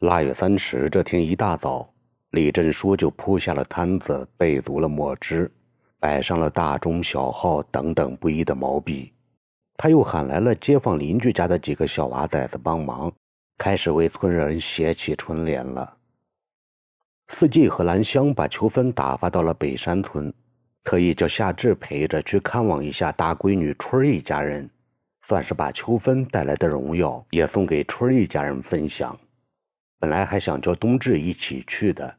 腊月三十这天一大早，李振书就铺下了摊子，备足了墨汁，摆上了大中小号等等不一的毛笔。他又喊来了街坊邻居家的几个小娃崽子帮忙，开始为村人写起春联了。四季和兰香把秋芬打发到了北山村，特意叫夏至陪着去看望一下大闺女春儿一家人，算是把秋芬带来的荣耀也送给春儿一家人分享。本来还想叫冬至一起去的，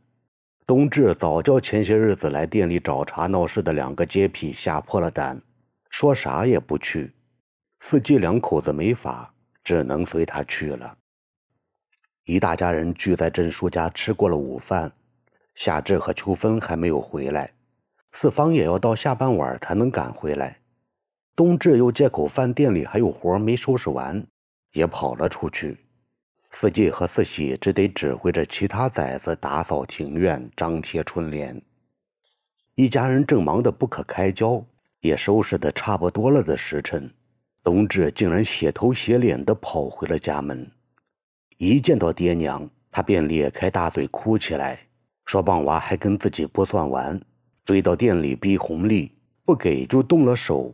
冬至早叫前些日子来店里找茬闹事的两个街痞吓破了胆，说啥也不去。四季两口子没法，只能随他去了。一大家人聚在郑叔家吃过了午饭，夏至和秋分还没有回来，四方也要到下半晚才能赶回来。冬至又借口饭店里还有活没收拾完，也跑了出去。四季和四喜只得指挥着其他崽子打扫庭院、张贴春联。一家人正忙得不可开交，也收拾得差不多了的时辰，冬至竟然血头血脸地跑回了家门。一见到爹娘，他便咧开大嘴哭起来，说：“棒娃还跟自己不算完，追到店里逼红利，不给就动了手。”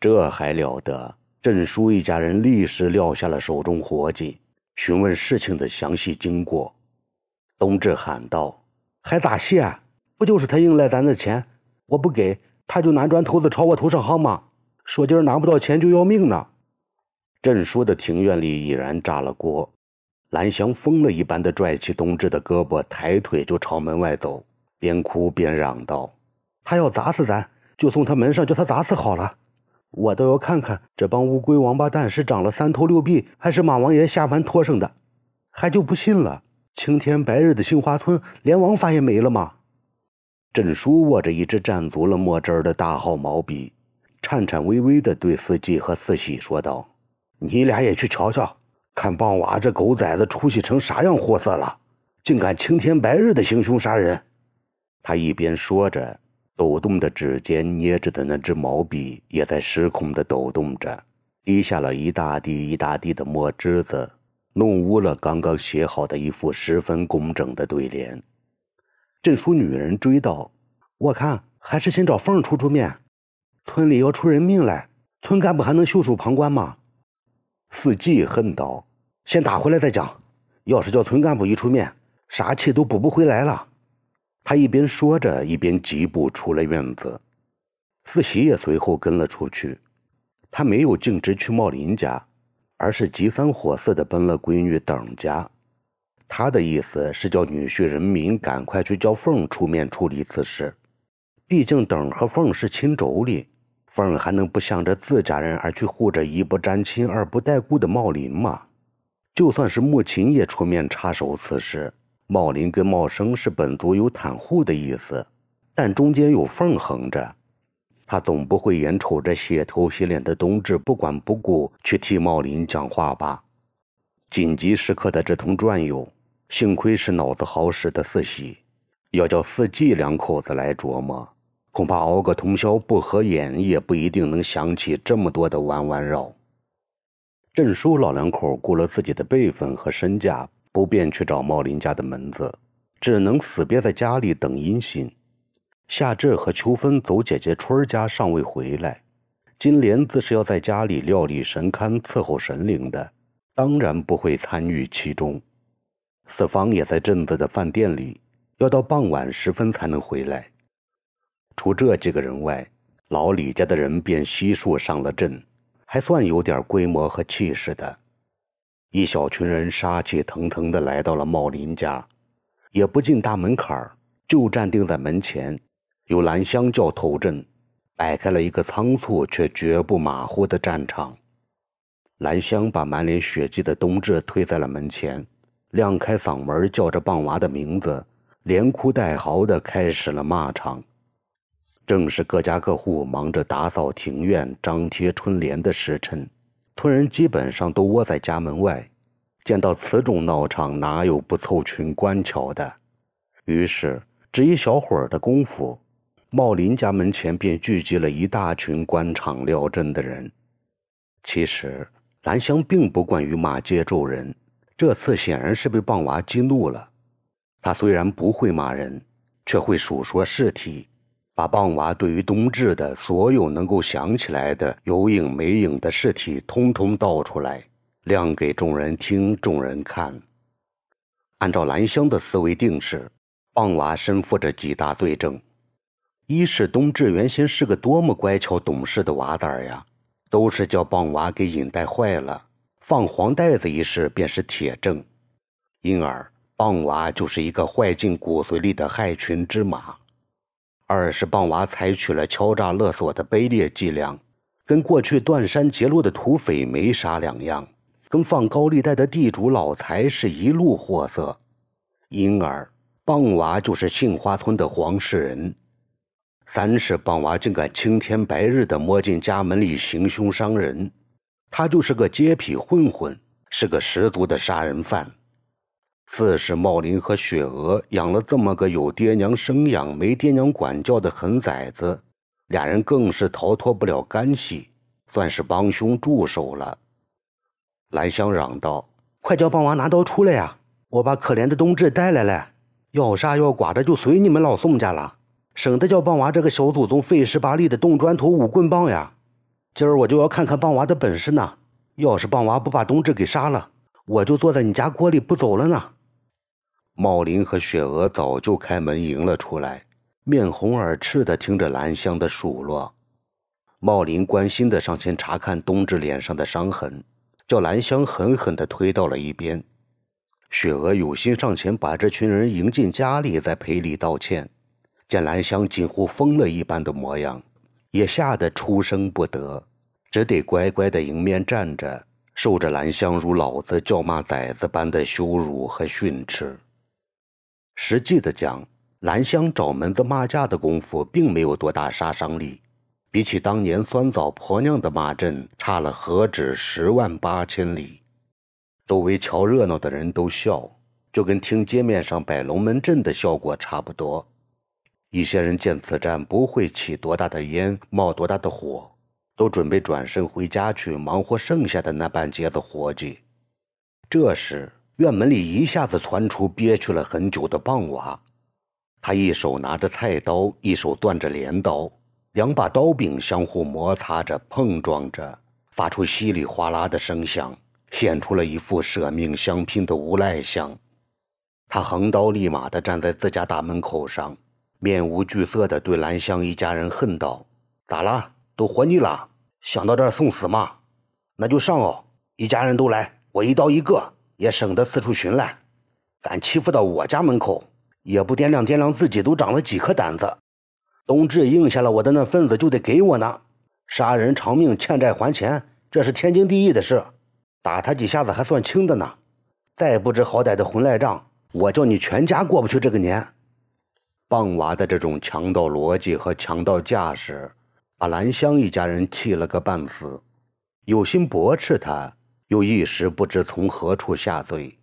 这还了得！郑叔一家人立时撂下了手中活计。询问事情的详细经过，冬至喊道：“还咋谢？不就是他硬赖咱的钱，我不给，他就拿砖头子朝我头上夯吗？说今儿拿不到钱就要命呢。”郑叔的庭院里已然炸了锅，兰香疯了一般的拽起冬至的胳膊，抬腿就朝门外走，边哭边嚷道：“他要砸死咱，就送他门上，叫他砸死好了。”我倒要看看这帮乌龟王八蛋是长了三头六臂，还是马王爷下凡托生的，还就不信了。青天白日的杏花村，连王法也没了吗？镇叔握着一支蘸足了墨汁儿的大号毛笔，颤颤巍巍地对四季和四喜说道：“你俩也去瞧瞧，看棒娃这狗崽子出息成啥样货色了，竟敢青天白日的行凶杀人！”他一边说着。抖动的指尖捏着的那支毛笔也在失控地抖动着，滴下了一大滴一大滴的墨汁子，弄污了刚刚写好的一副十分工整的对联。镇书女人追道：“我看还是先找凤出出面，村里要出人命来，村干部还能袖手旁观吗？”四季恨道：“先打回来再讲，要是叫村干部一出面，啥气都补不回来了。”他一边说着，一边疾步出了院子。四喜也随后跟了出去。他没有径直去茂林家，而是急三火四的奔了闺女等家。他的意思是叫女婿人民赶快去叫凤出面处理此事。毕竟等和凤是亲妯娌，凤还能不向着自家人而去护着一不沾亲二不带故的茂林吗？就算是穆琴也出面插手此事。茂林跟茂生是本族有袒护的意思，但中间有缝横着，他总不会眼瞅着血头血脸的冬至不管不顾去替茂林讲话吧？紧急时刻的这通转悠，幸亏是脑子好使的四喜，要叫四季两口子来琢磨，恐怕熬个通宵不合眼也不一定能想起这么多的弯弯绕。郑叔老两口顾了自己的辈分和身价。不便去找茂林家的门子，只能死憋在家里等音信。夏至和秋分走姐姐春儿家尚未回来，金莲自是要在家里料理神龛、伺候神灵的，当然不会参与其中。四方也在镇子的饭店里，要到傍晚时分才能回来。除这几个人外，老李家的人便悉数上了阵，还算有点规模和气势的。一小群人杀气腾腾地来到了茂林家，也不进大门槛儿，就站定在门前，由兰香叫头阵，摆开了一个仓促却绝不马虎的战场。兰香把满脸血迹的冬至推在了门前，亮开嗓门叫着棒娃的名字，连哭带嚎地开始了骂场。正是各家各户忙着打扫庭院、张贴春联的时辰。村人基本上都窝在家门外，见到此种闹场，哪有不凑群观瞧的？于是，只一小会儿的功夫，茂林家门前便聚集了一大群观场料阵的人。其实，兰香并不惯于骂街咒人，这次显然是被棒娃激怒了。他虽然不会骂人，却会数说事体，把棒娃对于冬至的所有能够想起来的有影没影的事体通通道出来，亮给众人听、众人看。按照兰香的思维定式，棒娃身负着几大罪证：一是冬至原先是个多么乖巧懂事的娃蛋呀，都是叫棒娃给引带坏了。放黄袋子一事便是铁证，因而。棒娃就是一个坏进骨髓里的害群之马。二是棒娃采取了敲诈勒索的卑劣伎俩，跟过去断山截路的土匪没啥两样，跟放高利贷的地主老财是一路货色。因而，棒娃就是杏花村的黄世仁。三是棒娃竟敢青天白日的摸进家门里行凶伤人，他就是个街痞混混，是个十足的杀人犯。四是茂林和雪娥养了这么个有爹娘生养、没爹娘管教的狠崽子，俩人更是逃脱不了干系，算是帮凶助手了。兰香嚷道：“快叫棒娃拿刀出来呀！我把可怜的冬至带来了，要杀要剐的就随你们老宋家了，省得叫棒娃这个小祖宗费时拔力的动砖头、舞棍棒呀！今儿我就要看看棒娃的本事呢。要是棒娃不把冬至给杀了，我就坐在你家锅里不走了呢。”茂林和雪娥早就开门迎了出来，面红耳赤的听着兰香的数落。茂林关心的上前查看冬至脸上的伤痕，叫兰香狠狠的推到了一边。雪娥有心上前把这群人迎进家里，再赔礼道歉。见兰香几乎疯了一般的模样，也吓得出声不得，只得乖乖的迎面站着，受着兰香如老子叫骂崽子般的羞辱和训斥。实际的讲，兰香找门子骂架的功夫并没有多大杀伤力，比起当年酸枣婆娘的骂阵，差了何止十万八千里。周围瞧热闹的人都笑，就跟听街面上摆龙门阵的效果差不多。一些人见此战不会起多大的烟，冒多大的火，都准备转身回家去忙活剩下的那半截子活计。这时。院门里一下子传出憋屈了很久的棒娃，他一手拿着菜刀，一手攥着镰刀，两把刀柄相互摩擦着、碰撞着，发出稀里哗啦的声响，显出了一副舍命相拼的无赖相。他横刀立马地站在自家大门口上，面无惧色地对兰香一家人恨道：“咋了？都活腻了？想到这儿送死吗？那就上哦！一家人都来，我一刀一个。”也省得四处寻了，敢欺负到我家门口，也不掂量掂量自己都长了几颗胆子。冬至应下了我的那份子，就得给我呢。杀人偿命，欠债还钱，这是天经地义的事。打他几下子还算轻的呢。再不知好歹的混赖账，我叫你全家过不去这个年。棒娃的这种强盗逻辑和强盗架势，把兰香一家人气了个半死，有心驳斥他。又一时不知从何处下罪，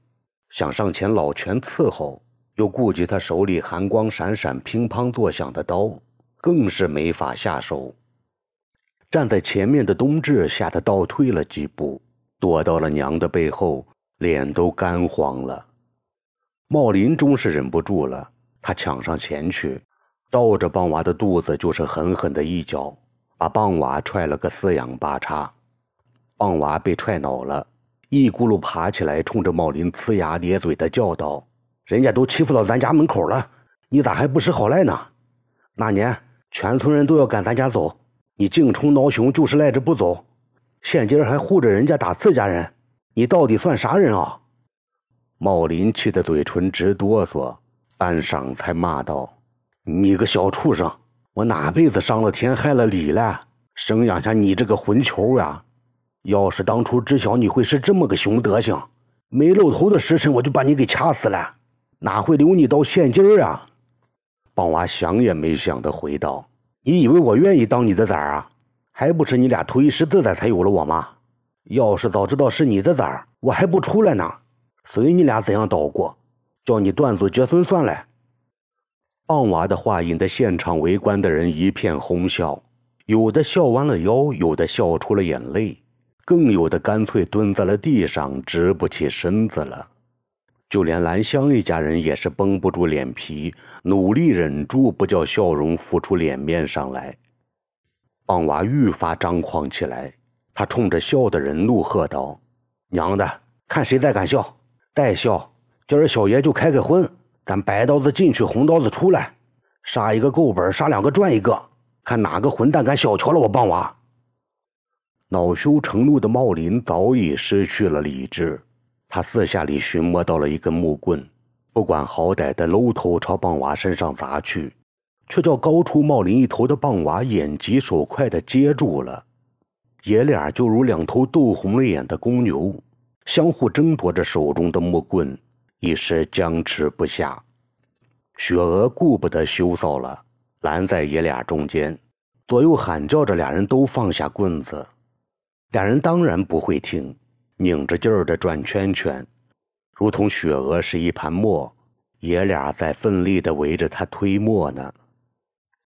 想上前老拳伺候，又顾及他手里寒光闪闪、乒乓作响的刀，更是没法下手。站在前面的冬至吓得倒退了几步，躲到了娘的背后，脸都干黄了。茂林终是忍不住了，他抢上前去，照着棒娃的肚子就是狠狠的一脚，把棒娃踹了个四仰八叉。胖娃被踹恼了，一咕噜爬起来，冲着茂林呲牙咧嘴的叫道：“人家都欺负到咱家门口了，你咋还不识好赖呢？那年全村人都要赶咱家走，你净冲孬熊，就是赖着不走。现今还护着人家打自家人，你到底算啥人啊？”茂林气得嘴唇直哆嗦，半晌才骂道：“你个小畜生，我哪辈子伤了天害了理了，生养下你这个混球呀！”要是当初知晓你会是这么个熊德行，没露头的时辰我就把你给掐死了，哪会留你到现今儿啊？棒娃想也没想的回道：“你以为我愿意当你的崽儿啊？还不是你俩图一时自在才有了我吗？要是早知道是你的崽儿，我还不出来呢，随你俩怎样捣鼓，叫你断子绝孙算了。”棒娃的话引得现场围观的人一片哄笑，有的笑弯了腰，有的笑出了眼泪。更有的干脆蹲在了地上，直不起身子了。就连兰香一家人也是绷不住脸皮，努力忍住不叫笑容浮出脸面上来。棒娃愈发张狂起来，他冲着笑的人怒喝道：“娘的，看谁再敢笑！再笑，今儿小爷就开个荤，咱白刀子进去，红刀子出来，杀一个够本，杀两个赚一个，看哪个混蛋敢小瞧了我棒娃！”恼羞成怒的茂林早已失去了理智，他四下里寻摸到了一根木棍，不管好歹的搂头朝棒娃身上砸去。却叫高出茂林一头的棒娃眼疾手快地接住了，爷俩就如两头斗红了眼的公牛，相互争夺着手中的木棍，一时僵持不下。雪娥顾不得羞臊了，拦在爷俩中间，左右喊叫着，俩人都放下棍子。俩人当然不会听，拧着劲儿的转圈圈，如同雪娥是一盘磨，爷俩在奋力的围着他推磨呢。